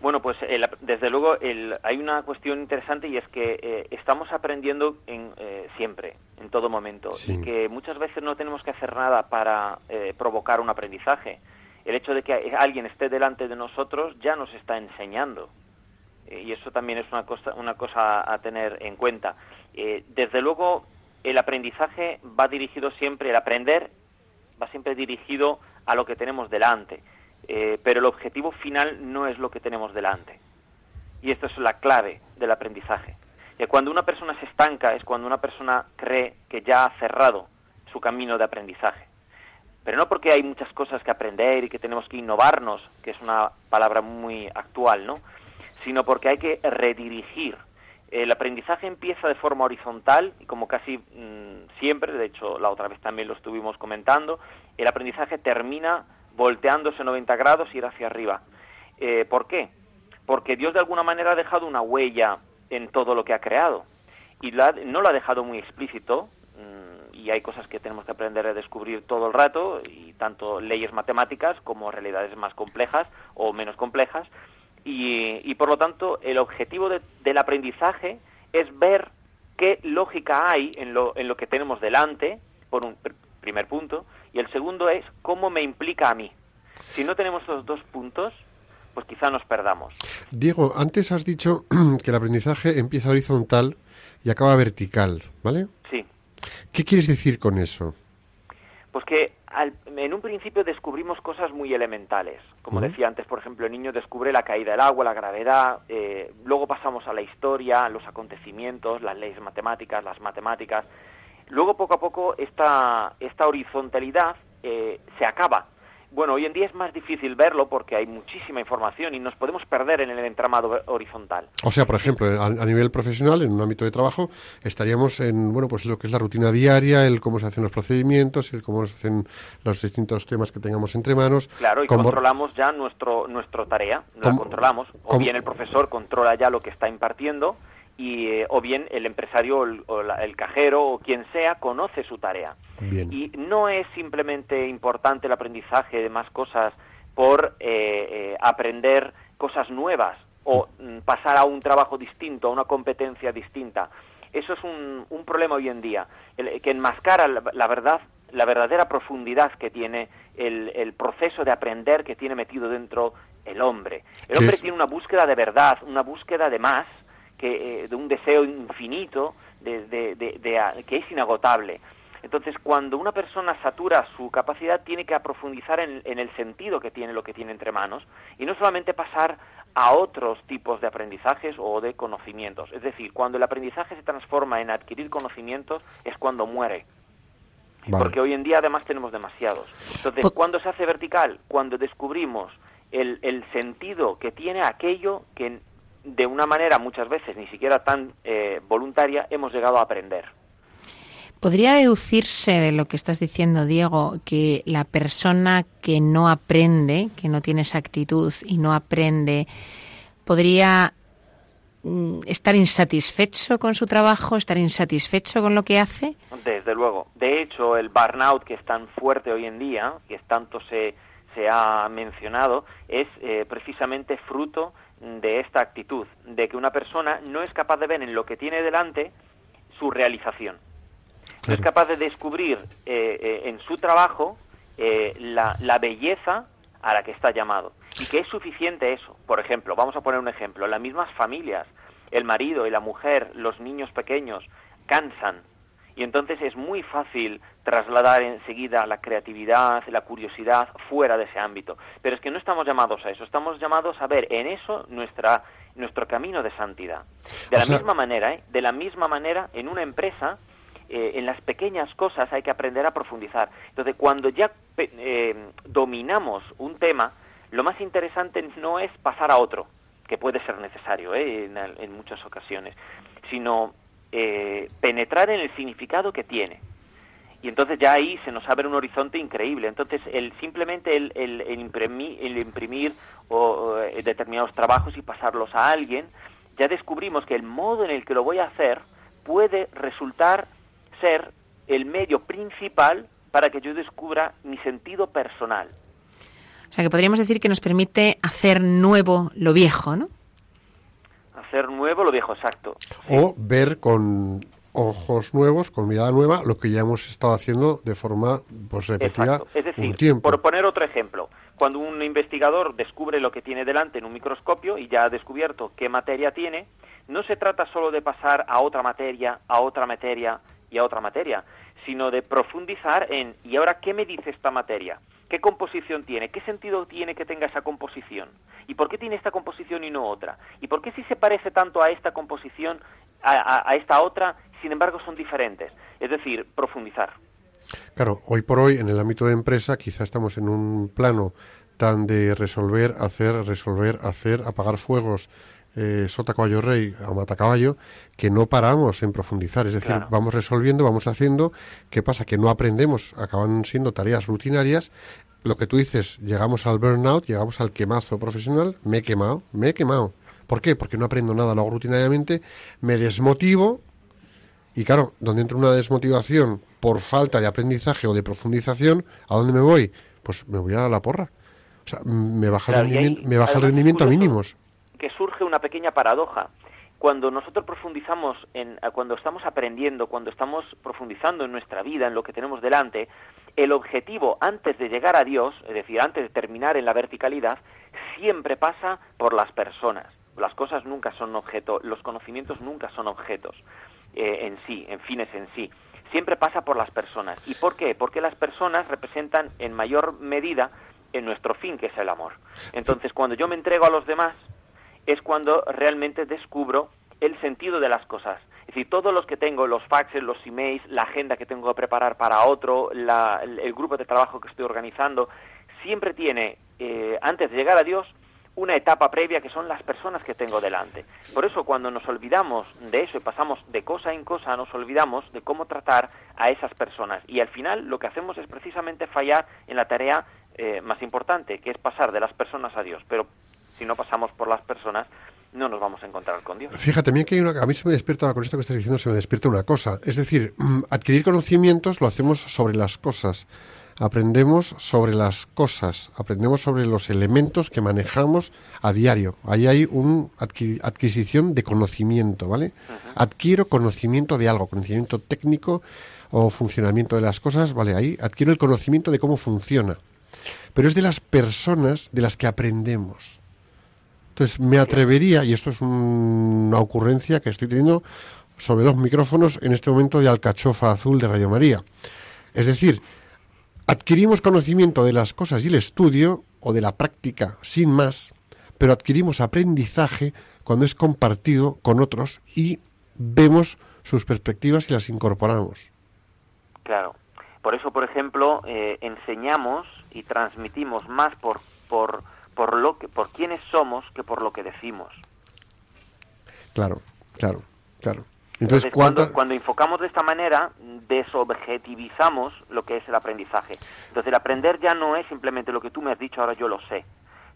Bueno, pues el ap- desde luego el- hay una cuestión interesante y es que eh, estamos aprendiendo en, eh, siempre, en todo momento, Sí. y que muchas veces no tenemos que hacer nada para eh, provocar un aprendizaje. El hecho de que alguien esté delante de nosotros ya nos está enseñando. Eh, y eso también es una cosa, una cosa a tener en cuenta. Eh, desde luego, el aprendizaje va dirigido siempre, el aprender va siempre dirigido a lo que tenemos delante, Eh, pero el objetivo final no es lo que tenemos delante. Y esto es la clave del aprendizaje. Que cuando una persona se estanca es cuando una persona cree que ya ha cerrado su camino de aprendizaje. Pero no porque hay muchas cosas que aprender y que tenemos que innovarnos, que es una palabra muy actual, ¿no? Sino porque hay que redirigir. El aprendizaje empieza de forma horizontal y como casi mm, siempre, de hecho la otra vez también lo estuvimos comentando, el aprendizaje termina volteándose 90 grados ir hacia arriba. Eh, ¿Por qué? Porque Dios de alguna manera ha dejado una huella en todo lo que ha creado y no lo ha dejado muy explícito mm, y hay cosas que tenemos que aprender a descubrir todo el rato y tanto leyes matemáticas como realidades más complejas o menos complejas y, y por lo tanto el objetivo de- del aprendizaje es ver qué lógica hay en lo, en lo que tenemos delante por un pr- primer punto y el segundo es cómo me implica a mí si no tenemos esos dos puntos pues quizá nos perdamos Diego, antes has dicho que el aprendizaje empieza horizontal y acaba vertical, ¿vale? sí ¿Qué quieres decir con eso? Pues que al- en un principio descubrimos cosas muy elementales. Como decía antes, por ejemplo, el niño descubre la caída del agua, la gravedad, eh, luego pasamos a la historia, los acontecimientos, las leyes matemáticas, las matemáticas. Luego, poco a poco, esta, esta horizontalidad eh, se acaba. Bueno, hoy en día es más difícil verlo porque hay muchísima información y nos podemos perder en el entramado horizontal. O sea, por ejemplo, a, a nivel profesional, en un ámbito de trabajo, estaríamos en, bueno, pues lo que es la rutina diaria, el cómo se hacen los procedimientos, el cómo se hacen los distintos temas que tengamos entre manos. Claro, y cómo- controlamos ya nuestro nuestra tarea, la ¿Cómo- controlamos. O bien el profesor controla ya lo que está impartiendo y eh, o bien el empresario o el, cajero o quien sea conoce su tarea. Y no es simplemente importante el aprendizaje de más cosas por eh, eh, aprender cosas nuevas o mm, pasar a un trabajo distinto, a una competencia distinta. Eso es un, un problema hoy en día, que enmascara la, verdad, la verdadera profundidad que tiene el, el, proceso de aprender que tiene metido dentro el hombre. El hombre tiene una búsqueda de verdad, una búsqueda de más, que, eh, de un deseo infinito de, de, que es inagotable. Entonces, cuando una persona satura su capacidad, tiene que aprofundizar en, en, el sentido que tiene lo que tiene entre manos y no solamente pasar a otros tipos de aprendizajes o de conocimientos. Es decir, cuando el aprendizaje se transforma en adquirir conocimientos es cuando muere. Porque hoy en día además tenemos demasiados. Entonces, ¿cuándo se hace vertical? Cuando descubrimos el, el sentido que tiene aquello que de una manera muchas veces ni siquiera tan eh, voluntaria hemos llegado a aprender. ¿Podría deducirse de lo que estás diciendo, Diego, que la persona que no aprende, que no tiene esa actitud y no aprende, podría mm, estar insatisfecho con su trabajo, estar insatisfecho con lo que hace? Desde luego. De hecho, el burnout que es tan fuerte hoy en día, que tanto se, se ha mencionado, es eh, precisamente fruto de esta actitud, de que una persona no es capaz de ver en lo que tiene delante su realización. No es capaz de descubrir eh, eh, en su trabajo eh, la, la, belleza a la que está llamado. Y que es suficiente eso. Por ejemplo, vamos a poner un ejemplo. Las mismas familias, el marido y la mujer, los niños pequeños, cansan y entonces es muy fácil trasladar enseguida la creatividad, la curiosidad fuera de ese ámbito. Pero es que no estamos llamados a eso, estamos llamados a ver en eso nuestra, nuestro camino de santidad. De la misma manera, ¿eh? de la misma manera, en una empresa, eh, en las pequeñas cosas hay que aprender a profundizar. Entonces, cuando ya eh, dominamos un tema, lo más interesante no es pasar a otro, que puede ser necesario en, en muchas ocasiones, sino eh, penetrar en el significado que tiene. Y entonces ya ahí se nos abre un horizonte increíble. Entonces, el, simplemente el, el, el imprimir, el imprimir o, eh, determinados trabajos y pasarlos a alguien, ya descubrimos que el modo en el que lo voy a hacer puede resultar ser el medio principal para que yo descubra mi sentido personal. O sea, que podríamos decir que nos permite hacer nuevo lo viejo, ¿no? Hacer nuevo lo viejo, exacto. O ver con ojos nuevos, con mirada nueva, lo que ya hemos estado haciendo de forma pues, repetida es decir, un tiempo. Por poner otro ejemplo, cuando un investigador descubre lo que tiene delante en un microscopio y ya ha descubierto qué materia tiene, no se trata solo de pasar a otra materia, a otra materia y a otra materia, sino de profundizar en ¿y ahora qué me dice esta materia? ¿Qué composición tiene? ¿Qué sentido tiene que tenga esa composición? ¿Y por qué tiene esta composición y no otra? ¿Y por qué si se parece tanto a esta composición, a, esta otra, sin embargo son diferentes? Es decir, profundizar. Claro, hoy por hoy en el ámbito de empresa quizá estamos en un plano tan de resolver, hacer, resolver, hacer, apagar fuegos, eh, sota caballo rey a mata caballo, que no paramos en profundizar. Es decir, vamos resolviendo, vamos haciendo. ¿Qué pasa? Que no aprendemos, acaban siendo tareas rutinarias. Lo que tú dices, llegamos al burnout, llegamos al quemazo profesional, me he quemado, me he quemado. ¿Por qué? Porque no aprendo nada, lo hago rutinariamente, me desmotivo y claro, donde entra una desmotivación por falta de aprendizaje o de profundización, ¿a dónde me voy? Pues me voy a la porra. O sea, me baja el rendimiento, me baja el rendimiento a mínimos que surge una pequeña paradoja. Cuando nosotros profundizamos en, cuando estamos aprendiendo, cuando estamos profundizando en nuestra vida, en lo que tenemos delante, el objetivo antes de llegar a Dios, es decir, antes de terminar en la verticalidad, siempre pasa por las personas. Las cosas nunca son objeto, los conocimientos nunca son objetos eh, en sí, en fines en sí. Siempre pasa por las personas. ¿Y por qué? Porque las personas representan en mayor medida en nuestro fin, que es el amor. Entonces, cuando yo me entrego a los demás, es cuando realmente descubro el sentido de las cosas. Es decir, todos los que tengo, los faxes, los emails, la agenda que tengo que preparar para otro, el, grupo de trabajo que estoy organizando, siempre tiene, eh, antes de llegar a Dios, una etapa previa que son las personas que tengo delante. Por eso cuando nos olvidamos de eso y pasamos de cosa en cosa, nos olvidamos de cómo tratar a esas personas. Y al final lo que hacemos es precisamente fallar en la tarea eh, más importante, que es pasar de las personas a Dios. Pero si no pasamos por las personas, no nos vamos a encontrar con Dios. Fíjate, también que hay una, a mí se me despierta, con esto que estás diciendo, se me despierta una cosa. Es decir, mm, adquirir conocimientos lo hacemos sobre las cosas. Aprendemos sobre las cosas, aprendemos sobre los elementos que manejamos a diario. Ahí hay una adquisición de conocimiento, ¿vale? Adquiero conocimiento de algo, conocimiento técnico o funcionamiento de las cosas, ¿vale? Ahí adquiero el conocimiento de cómo funciona. Pero es de las personas de las que aprendemos. Entonces, me atrevería, y esto es una ocurrencia que estoy teniendo sobre los micrófonos en este momento de Alcachofa Azul de Radio María. Es decir, adquirimos conocimiento de las cosas y el estudio, o de la práctica sin más, pero adquirimos aprendizaje cuando es compartido con otros y vemos sus perspectivas y las incorporamos. Claro. Por eso, por ejemplo, eh, enseñamos y transmitimos más por, por por lo que por quiénes somos que por lo que decimos. Claro, claro, claro. Entonces, cuando, cuando, enfocamos de esta manera, desobjetivizamos lo que es el aprendizaje. Entonces, el aprender ya no es simplemente lo que tú me has dicho, ahora yo lo sé,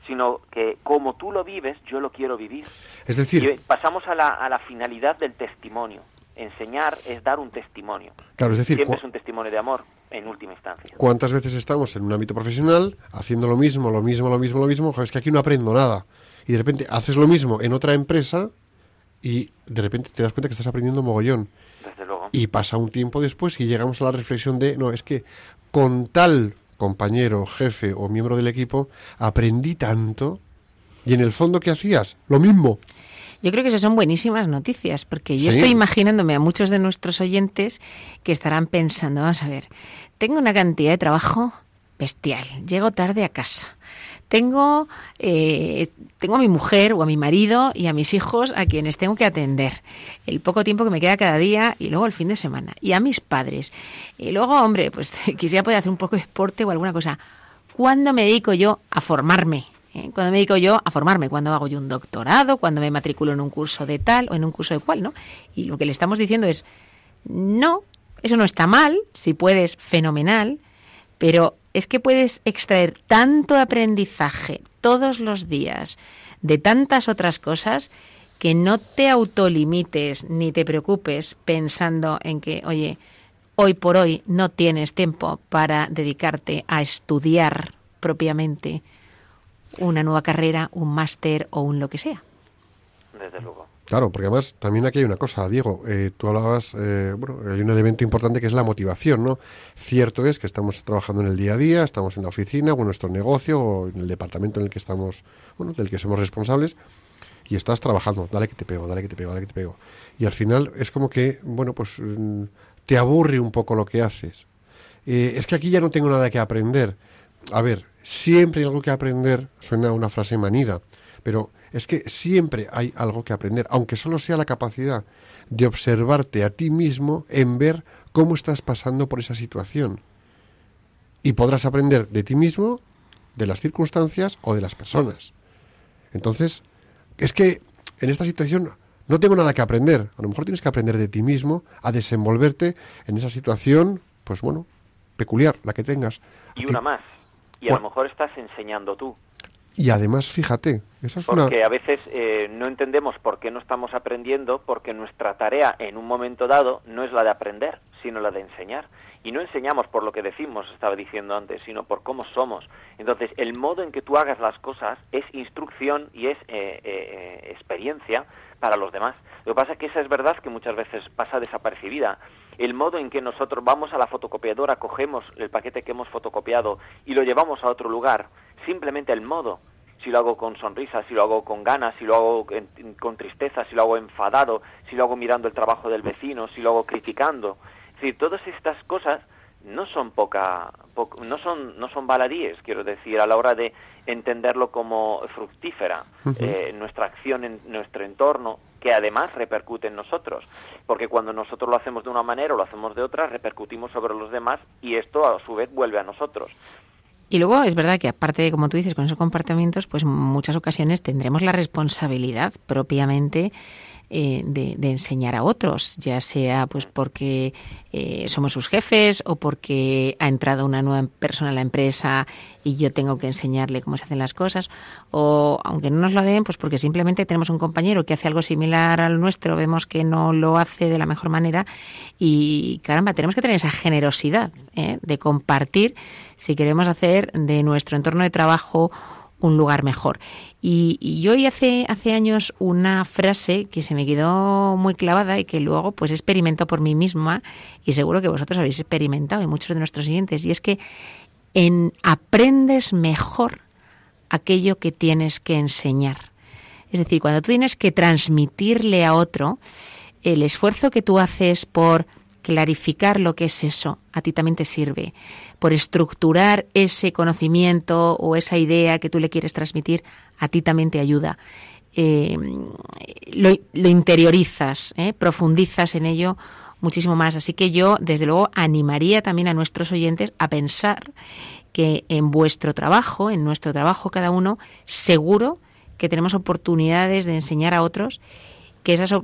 sino que como tú lo vives, yo lo quiero vivir. Es decir, pasamos a la, a la finalidad del testimonio. Enseñar es dar un testimonio. Claro, es decir, siempre es un testimonio de amor en última instancia. ¿Cuántas veces estamos en un ámbito profesional haciendo lo mismo, lo mismo, lo mismo, lo mismo? es que aquí no aprendo nada. Y de repente haces lo mismo en otra empresa y de repente te das cuenta que estás aprendiendo mogollón. Desde luego. Y pasa un tiempo después y llegamos a la reflexión de, no, es que con tal compañero, jefe o miembro del equipo aprendí tanto y en el fondo, ¿qué hacías? Lo mismo. Yo creo que esas son buenísimas noticias, porque yo estoy imaginándome a muchos de nuestros oyentes que estarán pensando, vamos a ver, tengo una cantidad de trabajo bestial, llego tarde a casa. Tengo, eh, tengo a mi mujer o a mi marido y a mis hijos a quienes tengo que atender. El poco tiempo que me queda cada día y luego el fin de semana. Y a mis padres. Y luego, hombre, pues quisiera poder hacer un poco de deporte o alguna cosa. ¿Cuándo me dedico yo a formarme? ¿Eh? Cuando me dedico yo a formarme, cuando hago yo un doctorado, cuando me matriculo en un curso de tal o en un curso de cual, ¿no? Y lo que le estamos diciendo es, no, eso no está mal, si puedes, fenomenal, pero es que puedes extraer tanto aprendizaje todos los días de tantas otras cosas que no te autolimites ni te preocupes pensando en que, oye, hoy por hoy no tienes tiempo para dedicarte a estudiar propiamente una nueva carrera, un máster o un lo que sea. Desde luego. Claro, porque además también aquí hay una cosa, Diego, eh, tú hablabas, eh, bueno, hay un elemento importante que es la motivación, ¿no? Cierto es que estamos trabajando en el día a día, estamos en la oficina o en nuestro negocio o en el departamento en el que estamos, bueno, del que somos responsables y estás trabajando, dale que te pego, dale que te pego, dale que te pego. Y al final es como que, bueno, pues mm, te aburre un poco lo que haces. Eh, es que aquí ya no tengo nada que aprender. A ver, Siempre hay algo que aprender, suena una frase manida, pero es que siempre hay algo que aprender, aunque solo sea la capacidad de observarte a ti mismo en ver cómo estás pasando por esa situación. Y podrás aprender de ti mismo, de las circunstancias o de las personas. Entonces, es que en esta situación no tengo nada que aprender. A lo mejor tienes que aprender de ti mismo a desenvolverte en esa situación, pues bueno, peculiar, la que tengas. Y una más y a lo mejor estás enseñando tú. Y además, fíjate, eso es porque a veces eh, no entendemos por qué no estamos aprendiendo, porque nuestra tarea en un momento dado no es la de aprender, sino la de enseñar. Y no enseñamos por lo que decimos, estaba diciendo antes, sino por cómo somos. Entonces, el modo en que tú hagas las cosas es instrucción y es eh, eh, experiencia para los demás. Lo que pasa es que esa es verdad que muchas veces pasa desapercibida el modo en que nosotros vamos a la fotocopiadora, cogemos el paquete que hemos fotocopiado y lo llevamos a otro lugar, simplemente el modo, si lo hago con sonrisa, si lo hago con ganas, si lo hago con tristeza, si lo hago enfadado, si lo hago mirando el trabajo del vecino, si lo hago criticando. Es decir, todas estas cosas no son poca, no son no son baladíes, quiero decir, a la hora de entenderlo como fructífera eh, nuestra acción en nuestro entorno, que además repercute en nosotros, porque cuando nosotros lo hacemos de una manera o lo hacemos de otra, repercutimos sobre los demás y esto a su vez vuelve a nosotros. Y luego es verdad que aparte, como tú dices, con esos comportamientos, pues en muchas ocasiones tendremos la responsabilidad propiamente eh, de, enseñar a otros, ya sea pues porque eh, somos sus jefes o porque ha entrado una nueva persona en la empresa y yo tengo que enseñarle cómo se hacen las cosas, o aunque no nos lo den, pues porque simplemente tenemos un compañero que hace algo similar al nuestro, vemos que no lo hace de la mejor manera y caramba, tenemos que tener esa generosidad ¿eh? de compartir si queremos hacer de nuestro entorno de trabajo un lugar mejor. Y, yo oí hace, hace años una frase que se me quedó muy clavada y que luego pues experimento por mí misma y seguro que vosotros habéis experimentado y muchos de nuestros siguientes, y es que en aprendes mejor aquello que tienes que enseñar. Es decir, cuando tú tienes que transmitirle a otro, el esfuerzo que tú haces por clarificar lo que es eso, a ti también te sirve. Por estructurar ese conocimiento o esa idea que tú le quieres transmitir, a ti también te ayuda. Eh, lo, interiorizas, ¿eh? profundizas en ello muchísimo más. Así que yo, desde luego, animaría también a nuestros oyentes a pensar que en vuestro trabajo, en nuestro trabajo cada uno, seguro que tenemos oportunidades de enseñar a otros que esas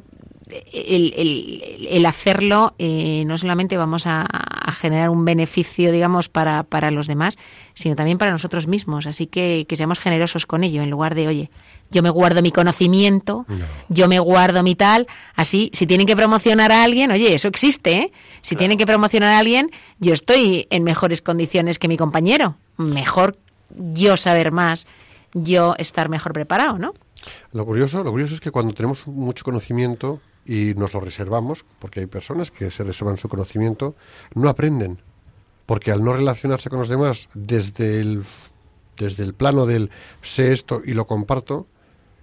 el, hacerlo eh, no solamente vamos a, generar un beneficio, digamos, para, para los demás, sino también para nosotros mismos. Así que, que seamos generosos con ello, en lugar de, oye, yo me guardo mi conocimiento, yo me guardo mi tal, así, si tienen que promocionar a alguien, oye, eso existe, ¿eh? Si tienen que promocionar a alguien, yo estoy en mejores condiciones que mi compañero. Mejor yo saber más, yo estar mejor preparado, ¿no? Lo curioso, lo curioso es que cuando tenemos mucho conocimiento, y nos lo reservamos, porque hay personas que se reservan su conocimiento, no aprenden, porque al no relacionarse con los demás desde el, desde el plano del sé esto y lo comparto,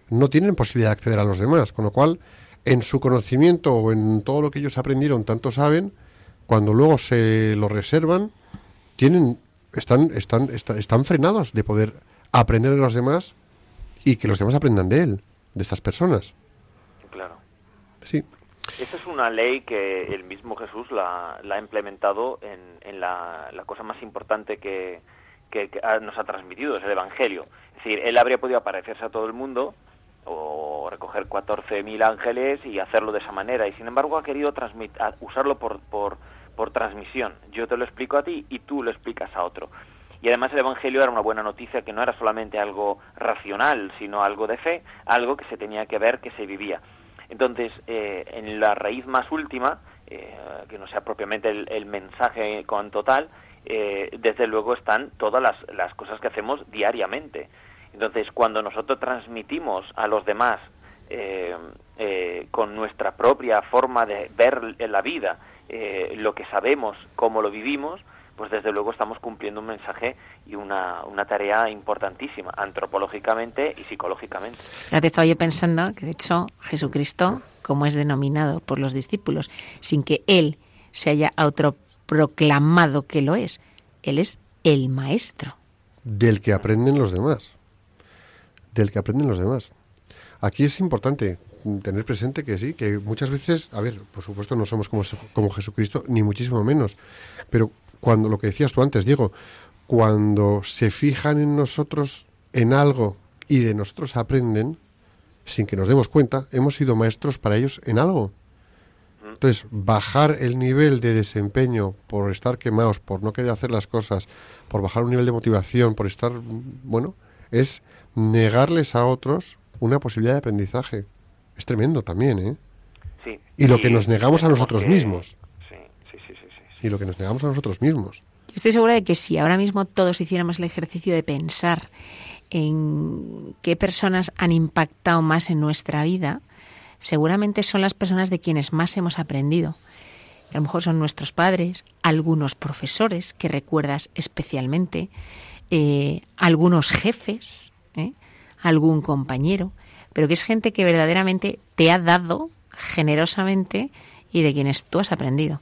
no tienen posibilidad de acceder a los demás, con lo cual en su conocimiento o en todo lo que ellos aprendieron tanto saben, cuando luego se lo reservan, tienen están están están frenados de poder aprender de los demás y que los demás aprendan de él, de estas personas. Sí. Esa es una ley que el mismo Jesús la, ha implementado en, la, cosa más importante que, nos ha transmitido, es el Evangelio. Es decir, él habría podido aparecerse a todo el mundo o recoger 14.000 ángeles y hacerlo de esa manera, y sin embargo ha querido usarlo por, por, por transmisión. Yo te lo explico a ti y tú lo explicas a otro. Y además el Evangelio era una buena noticia que no era solamente algo racional, sino algo de fe, algo que se tenía que ver, que se vivía. Entonces, eh, en la raíz más última, eh, que no sea propiamente el, mensaje con total, eh, desde luego están todas las, cosas que hacemos diariamente. Entonces, cuando nosotros transmitimos a los demás con nuestra propia forma de ver la vida, lo que sabemos, cómo lo vivimos, pues desde luego estamos cumpliendo un mensaje y una, una tarea importantísima, antropológicamente y psicológicamente. Ya te estaba yo pensando que, de hecho, Jesucristo, como es denominado por los discípulos, sin que Él se haya autoproclamado que lo es, Él es el Maestro. Del que aprenden los demás. Del que aprenden los demás. Aquí es importante tener presente que sí, que muchas veces, a ver, por supuesto no somos como, como Jesucristo, ni muchísimo menos, pero cuando lo que decías tú antes, Diego, cuando se fijan en nosotros en algo y de nosotros aprenden, sin que nos demos cuenta, hemos sido maestros para ellos en algo. Entonces, bajar el nivel de desempeño por estar quemados, por no querer hacer las cosas, por bajar un nivel de motivación, por estar, bueno, es negarles a otros una posibilidad de aprendizaje. Es tremendo también, ¿eh? Sí. Y lo que nos negamos a nosotros mismos y lo que nos negamos a nosotros mismos. Estoy segura de que si ahora mismo todos hiciéramos el ejercicio de pensar en qué personas han impactado más en nuestra vida, seguramente son las personas de quienes más hemos aprendido. A lo mejor son nuestros padres, algunos profesores que recuerdas especialmente, eh, algunos jefes, ¿eh? algún compañero, pero que es gente que verdaderamente te ha dado generosamente y de quienes tú has aprendido.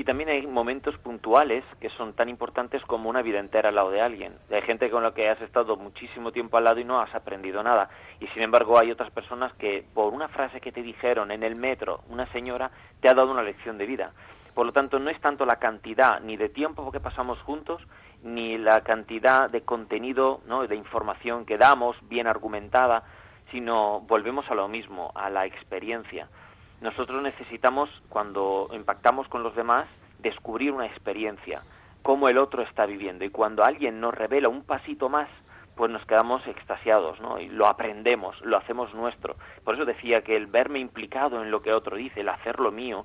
Y también hay momentos puntuales que son tan importantes como una vida entera al lado de alguien. Hay gente con la que has estado muchísimo tiempo al lado y no has aprendido nada. Y sin embargo hay otras personas que por una frase que te dijeron en el metro, una señora, te ha dado una lección de vida. Por lo tanto, no es tanto la cantidad ni de tiempo que pasamos juntos, ni la cantidad de contenido, ¿no? de información que damos, bien argumentada, sino volvemos a lo mismo, a la experiencia. Nosotros necesitamos, cuando impactamos con los demás, descubrir una experiencia, cómo el otro está viviendo. Y cuando alguien nos revela un pasito más, pues nos quedamos extasiados, ¿no? Y lo aprendemos, lo hacemos nuestro. Por eso decía que el verme implicado en lo que otro dice, el hacerlo mío,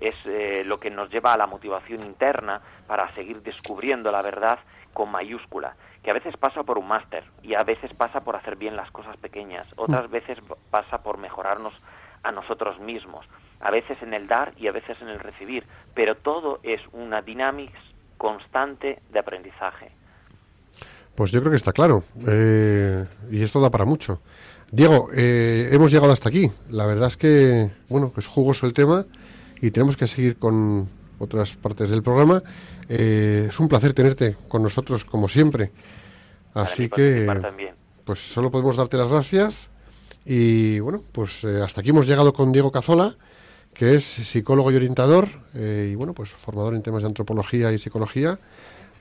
es eh, lo que nos lleva a la motivación interna para seguir descubriendo la verdad con mayúscula, que a veces pasa por un máster y a veces pasa por hacer bien las cosas pequeñas, otras mm. veces pasa por mejorarnos a nosotros mismos, a veces en el dar y a veces en el recibir, pero todo es una dinámica constante de aprendizaje. Pues yo creo que está claro, eh, y esto da para mucho. Diego, eh, hemos llegado hasta aquí. La verdad es que, bueno, es jugoso el tema y tenemos que seguir con otras partes del programa. Eh, es un placer tenerte con nosotros, como siempre. Así que, pues solo podemos darte las gracias. Y bueno, pues eh, hasta aquí hemos llegado con Diego Cazola, que es psicólogo y orientador, eh, y bueno, pues formador en temas de antropología y psicología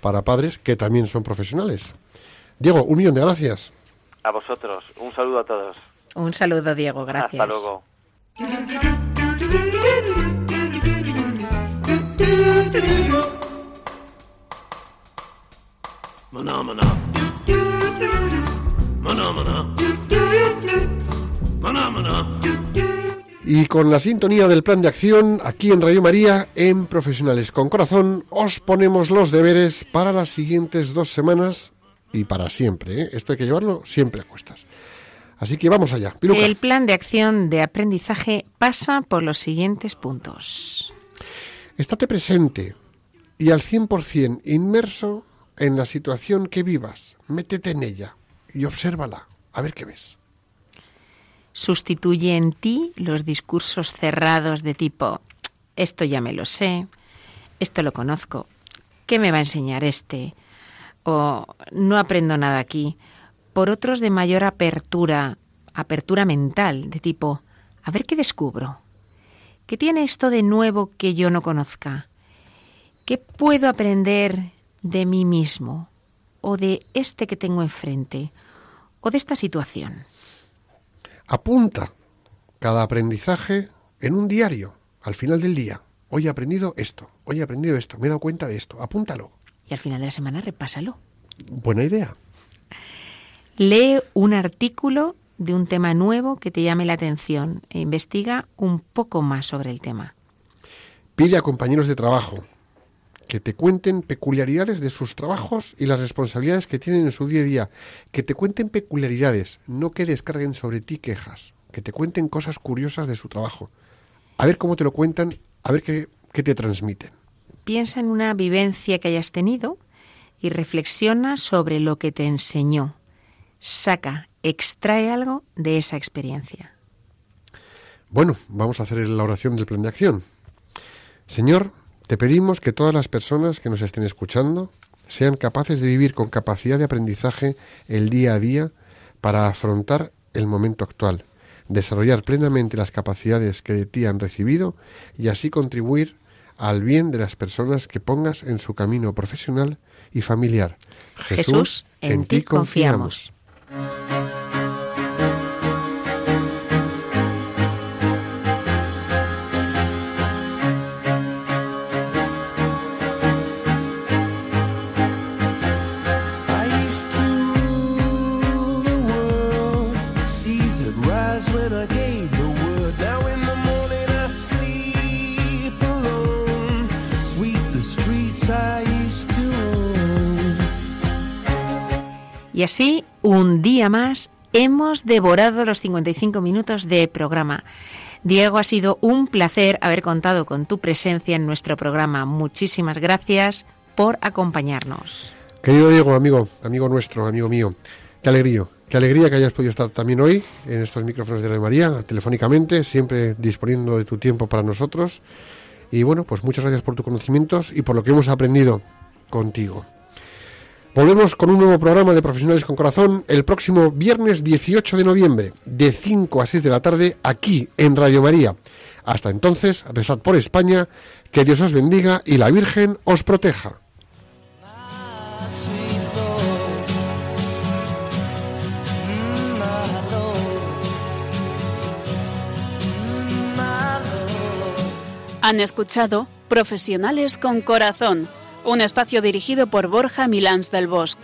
para padres que también son profesionales. Diego, un millón de gracias. A vosotros, un saludo a todos. Un saludo, Diego, gracias. Hasta luego. Y con la sintonía del plan de acción, aquí en Radio María, en Profesionales con Corazón, os ponemos los deberes para las siguientes dos semanas y para siempre. ¿eh? Esto hay que llevarlo siempre a cuestas. Así que vamos allá. El plan de acción de aprendizaje pasa por los siguientes puntos. Estate presente y al 100% inmerso en la situación que vivas. Métete en ella y obsérvala, a ver qué ves. Sustituye en ti los discursos cerrados de tipo, esto ya me lo sé, esto lo conozco, ¿qué me va a enseñar este? O no aprendo nada aquí, por otros de mayor apertura, apertura mental, de tipo, a ver qué descubro. ¿Qué tiene esto de nuevo que yo no conozca? ¿Qué puedo aprender de mí mismo o de este que tengo enfrente o de esta situación? Apunta cada aprendizaje en un diario al final del día. Hoy he aprendido esto, hoy he aprendido esto, me he dado cuenta de esto. Apúntalo. Y al final de la semana repásalo. Buena idea. Lee un artículo de un tema nuevo que te llame la atención e investiga un poco más sobre el tema. Pide a compañeros de trabajo que te cuenten peculiaridades de sus trabajos y las responsabilidades que tienen en su día a día. Que te cuenten peculiaridades, no que descarguen sobre ti quejas. Que te cuenten cosas curiosas de su trabajo. A ver cómo te lo cuentan, a ver qué, qué te transmiten. Piensa en una vivencia que hayas tenido y reflexiona sobre lo que te enseñó. Saca extrae algo de esa experiencia. Bueno, vamos a hacer la oración del plan de acción. Señor, te pedimos que todas las personas que nos estén escuchando sean capaces de vivir con capacidad de aprendizaje el día a día para afrontar el momento actual, desarrollar plenamente las capacidades que de ti han recibido y así contribuir al bien de las personas que pongas en su camino profesional y familiar. Jesús, en, ti confiamos. Y así, un día más, hemos devorado los 55 minutos de programa. Diego, ha sido un placer haber contado con tu presencia en nuestro programa. Muchísimas gracias por acompañarnos. Querido Diego, amigo, amigo nuestro, amigo mío, qué alegría, qué alegría que hayas podido estar también hoy en estos micrófonos de Radio María, telefónicamente, siempre disponiendo de tu tiempo para nosotros. Y bueno, pues muchas gracias por tus conocimientos y por lo que hemos aprendido contigo. Volvemos con un nuevo programa de Profesionales con Corazón el próximo viernes 18 de noviembre, de 5 a 6 de la tarde, aquí en Radio María. Hasta entonces, rezad por España, que Dios os bendiga y la Virgen os proteja. Han escuchado Profesionales con Corazón un espacio dirigido por Borja Milans del Bosque.